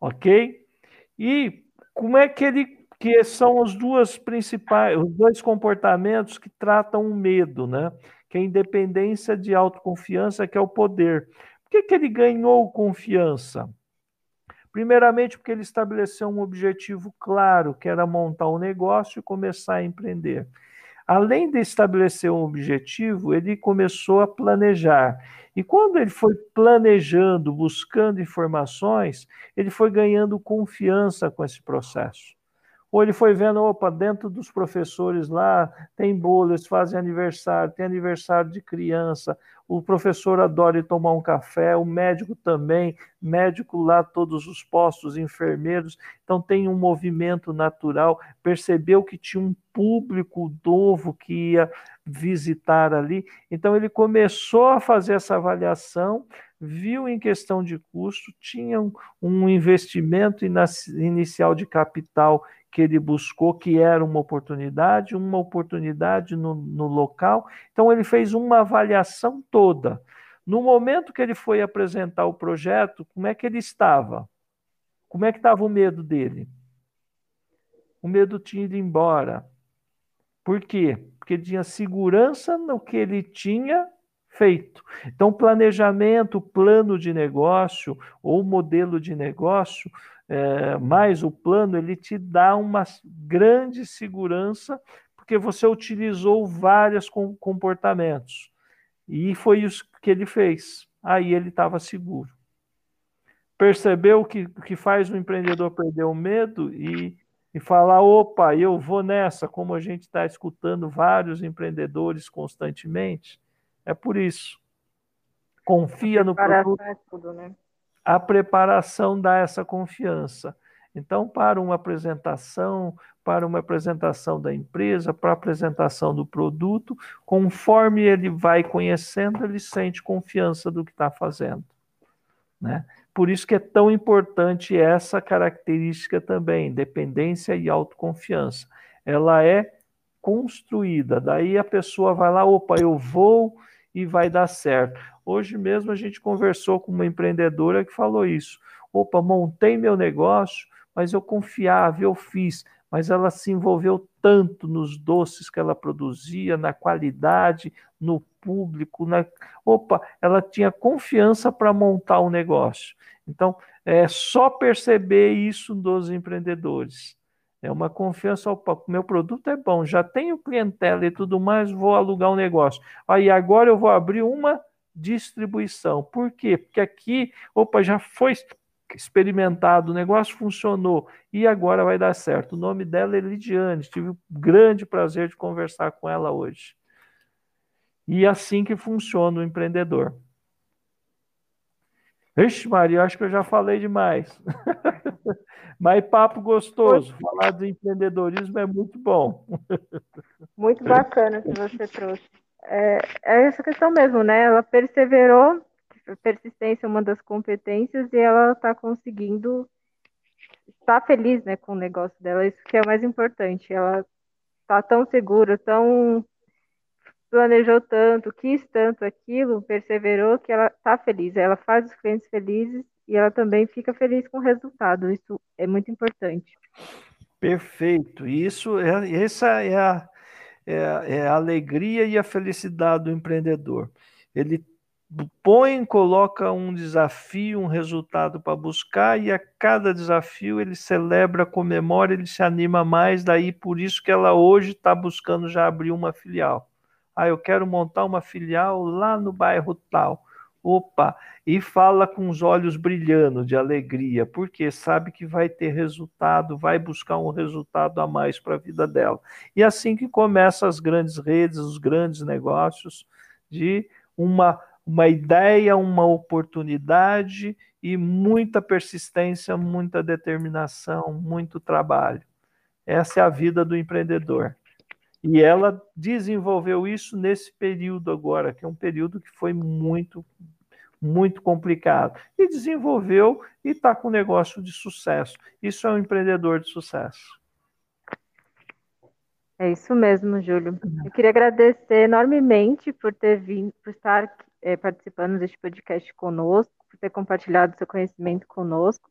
Ok? E como é que ele que são os duas principais, os dois comportamentos que tratam o medo, né? Que é a independência de autoconfiança, que é o poder. Por que, que ele ganhou confiança? Primeiramente, porque ele estabeleceu um objetivo claro, que era montar um negócio e começar a empreender. Além de estabelecer um objetivo, ele começou a planejar. E quando ele foi planejando, buscando informações, ele foi ganhando confiança com esse processo. Ou ele foi vendo, opa, dentro dos professores lá tem bolo, eles fazem aniversário, tem aniversário de criança, o professor adora ir tomar um café, o médico também, médico lá, todos os postos, enfermeiros, então tem um movimento natural, percebeu que tinha um público novo que ia visitar ali, então ele começou a fazer essa avaliação, viu em questão de custo, tinha um, investimento inicial de capital que ele buscou, que era uma oportunidade, uma oportunidade no, no local. Então, ele fez uma avaliação toda. No momento que ele foi apresentar o projeto, como é que ele estava? Como é que estava o medo dele? O medo tinha ido embora. Por quê? Porque ele tinha segurança no que ele tinha feito. Então, planejamento, plano de negócio ou modelo de negócio é, mais o plano, ele te dá uma grande segurança, porque você utilizou vários comportamentos. E foi isso que ele fez. Aí ele estava seguro. Percebeu que que faz o empreendedor perder o medo e, e falar: opa, eu vou nessa, como a gente está escutando vários empreendedores constantemente. É por isso. Confia no produto. É tudo, né? a preparação dá essa confiança. Então, para uma apresentação, para uma apresentação da empresa, para a apresentação do produto, conforme ele vai conhecendo, ele sente confiança do que está fazendo. Né? Por isso que é tão importante essa característica também, dependência e autoconfiança. Ela é construída, daí a pessoa vai lá, opa, eu vou e vai dar certo. Hoje mesmo a gente conversou com uma empreendedora que falou isso. Opa, montei meu negócio, mas eu confiava, eu fiz, mas ela se envolveu tanto nos doces que ela produzia, na qualidade, no público, na... opa, ela tinha confiança para montar o um negócio. Então, é só perceber isso dos empreendedores. É uma confiança, opa, meu produto é bom, já tenho clientela e tudo mais, vou alugar um negócio. Aí agora eu vou abrir uma distribuição. Por quê? Porque aqui, opa, já foi experimentado, o negócio funcionou e agora vai dar certo. O nome dela é Lidiane, tive o grande prazer de conversar com ela hoje. E é assim que funciona o empreendedor. Ixi, Maria, acho que eu já falei demais. Mas papo gostoso. Falar do empreendedorismo é muito bom. Muito bacana que você trouxe é, é essa questão mesmo, né? Ela perseverou, persistência é uma das competências e ela está conseguindo estar feliz, né, com o negócio dela. Isso que é o mais importante. Ela está tão segura, tão planejou tanto, quis tanto aquilo, perseverou que ela está feliz. Ela faz os clientes felizes e ela também fica feliz com o resultado. Isso é muito importante. Perfeito. Isso é essa é a é, é a alegria e a felicidade do empreendedor. Ele põe, coloca um desafio, um resultado para buscar, e a cada desafio ele celebra, comemora, ele se anima mais, daí por isso que ela hoje está buscando já abrir uma filial. Ah, eu quero montar uma filial lá no bairro tal. Opa, e fala com os olhos brilhando de alegria, porque sabe que vai ter resultado, vai buscar um resultado a mais para a vida dela. E assim que começam as grandes redes, os grandes negócios, de uma, uma ideia, uma oportunidade e muita persistência, muita determinação, muito trabalho. Essa é a vida do empreendedor. E ela desenvolveu isso nesse período agora, que é um período que foi muito muito complicado. E desenvolveu e está com um negócio de sucesso. Isso é um empreendedor de sucesso. É isso mesmo, Júlio. Eu queria agradecer enormemente por ter vindo, por estar é, participando deste podcast conosco, por ter compartilhado seu conhecimento conosco.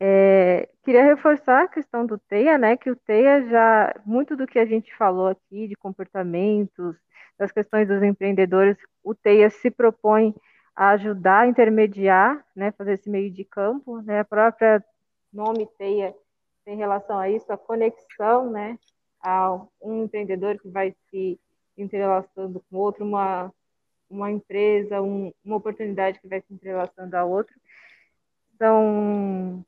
É, queria reforçar a questão do TEIA, né? Que o TEIA já, muito do que a gente falou aqui de comportamentos, das questões dos empreendedores, o TEIA se propõe a ajudar a intermediar, né, fazer esse meio de campo, né, a própria nome TEIA tem relação a isso, a conexão, né, a um empreendedor que vai se entrelaçando com outro, uma, uma empresa, um, uma oportunidade que vai se entrelaçando a outro. Então,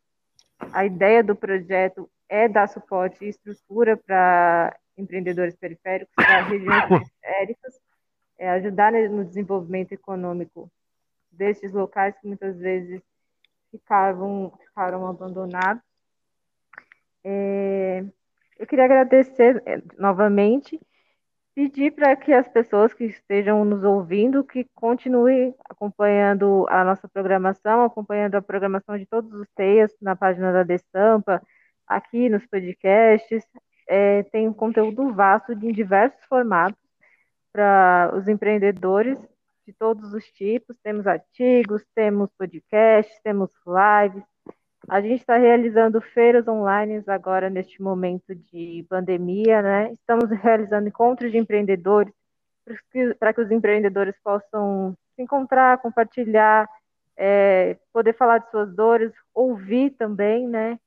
a ideia do projeto é dar suporte e estrutura para empreendedores periféricos, para regiões periféricas, é ajudar no desenvolvimento econômico destes locais que muitas vezes ficaram, ficaram abandonados. É, eu queria agradecer é, novamente, pedir para que as pessoas que estejam nos ouvindo que continuem acompanhando a nossa programação, acompanhando a programação de todos os TEIAs na página da Destampa, aqui nos podcasts. É, tem um conteúdo vasto em diversos formatos para os empreendedores de todos os tipos. Temos artigos, temos podcasts, temos lives. A gente está realizando feiras online agora neste momento de pandemia, né? Estamos realizando encontros de empreendedores para que os empreendedores possam se encontrar, compartilhar, é, poder falar de suas dores, ouvir também, né?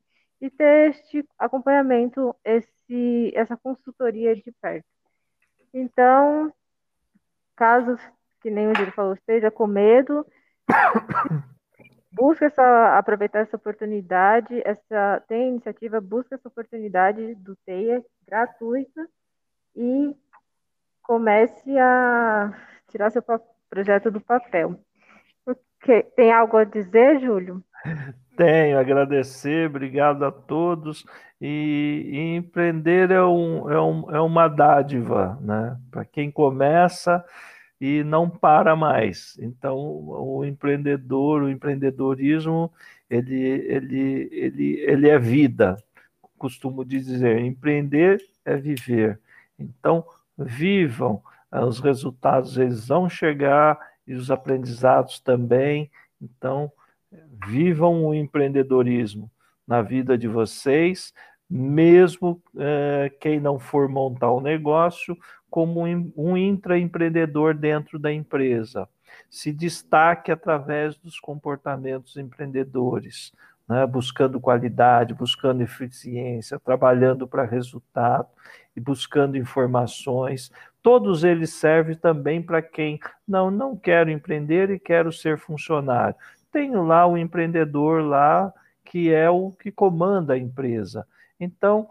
E ter este acompanhamento, esse, essa consultoria de perto. Então, caso que nem o Júlio falou, esteja com medo, busca essa, aproveitar essa oportunidade, essa, tem iniciativa, busca essa oportunidade do TEIA gratuita e comece a tirar seu projeto do papel. Porque, tem algo a dizer, Júlio? Tenho, agradecer, obrigado a todos. E, e empreender é, um, é, um, é uma dádiva, né? Para quem começa, e não para mais. Então, o empreendedor, o empreendedorismo, ele, ele, ele, ele é vida. Costumo dizer, empreender é viver. Então, vivam, os resultados eles vão chegar e os aprendizados também. Então, vivam o empreendedorismo na vida de vocês, mesmo eh, quem não for montar o um negócio, como um intraempreendedor dentro da empresa. Se destaque através dos comportamentos empreendedores, né? buscando qualidade, buscando eficiência, trabalhando para resultado e buscando informações. Todos eles servem também para quem não, não quero empreender e quero ser funcionário. Tenho lá o empreendedor lá que é o que comanda a empresa. Então,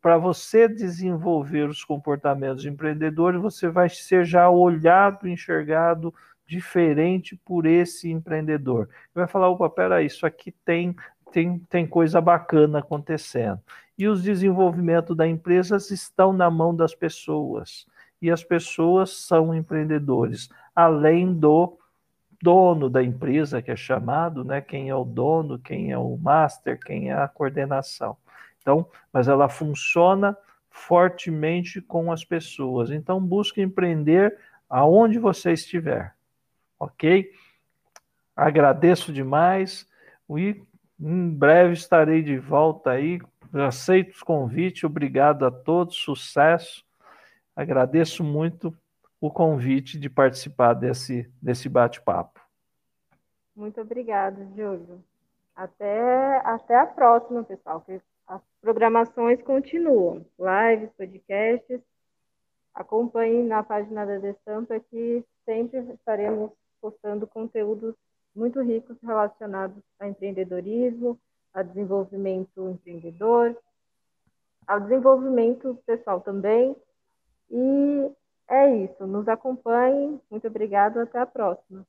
para você desenvolver os comportamentos empreendedores, você vai ser já olhado, enxergado diferente por esse empreendedor. Vai falar, opa, peraí, isso aqui tem, tem, tem coisa bacana acontecendo. E os desenvolvimentos da empresa estão na mão das pessoas. E as pessoas são empreendedores, além do dono da empresa, que é chamado, né? Quem é o dono, quem é o master, quem é a coordenação. Então, mas ela funciona fortemente com as pessoas. Então, busque empreender aonde você estiver, ok? Agradeço demais e em breve estarei de volta aí. Aceito os convites, obrigado a todos, sucesso. Agradeço muito o convite de participar desse, desse bate-papo. Muito obrigada, Júlio. Até, até a próxima, pessoal as programações continuam, lives, podcasts. Acompanhe na página da Destampa que sempre estaremos postando conteúdos muito ricos relacionados a empreendedorismo, a desenvolvimento empreendedor, ao desenvolvimento pessoal também. E é isso. Nos acompanhem. Muito obrigado. Até a próxima.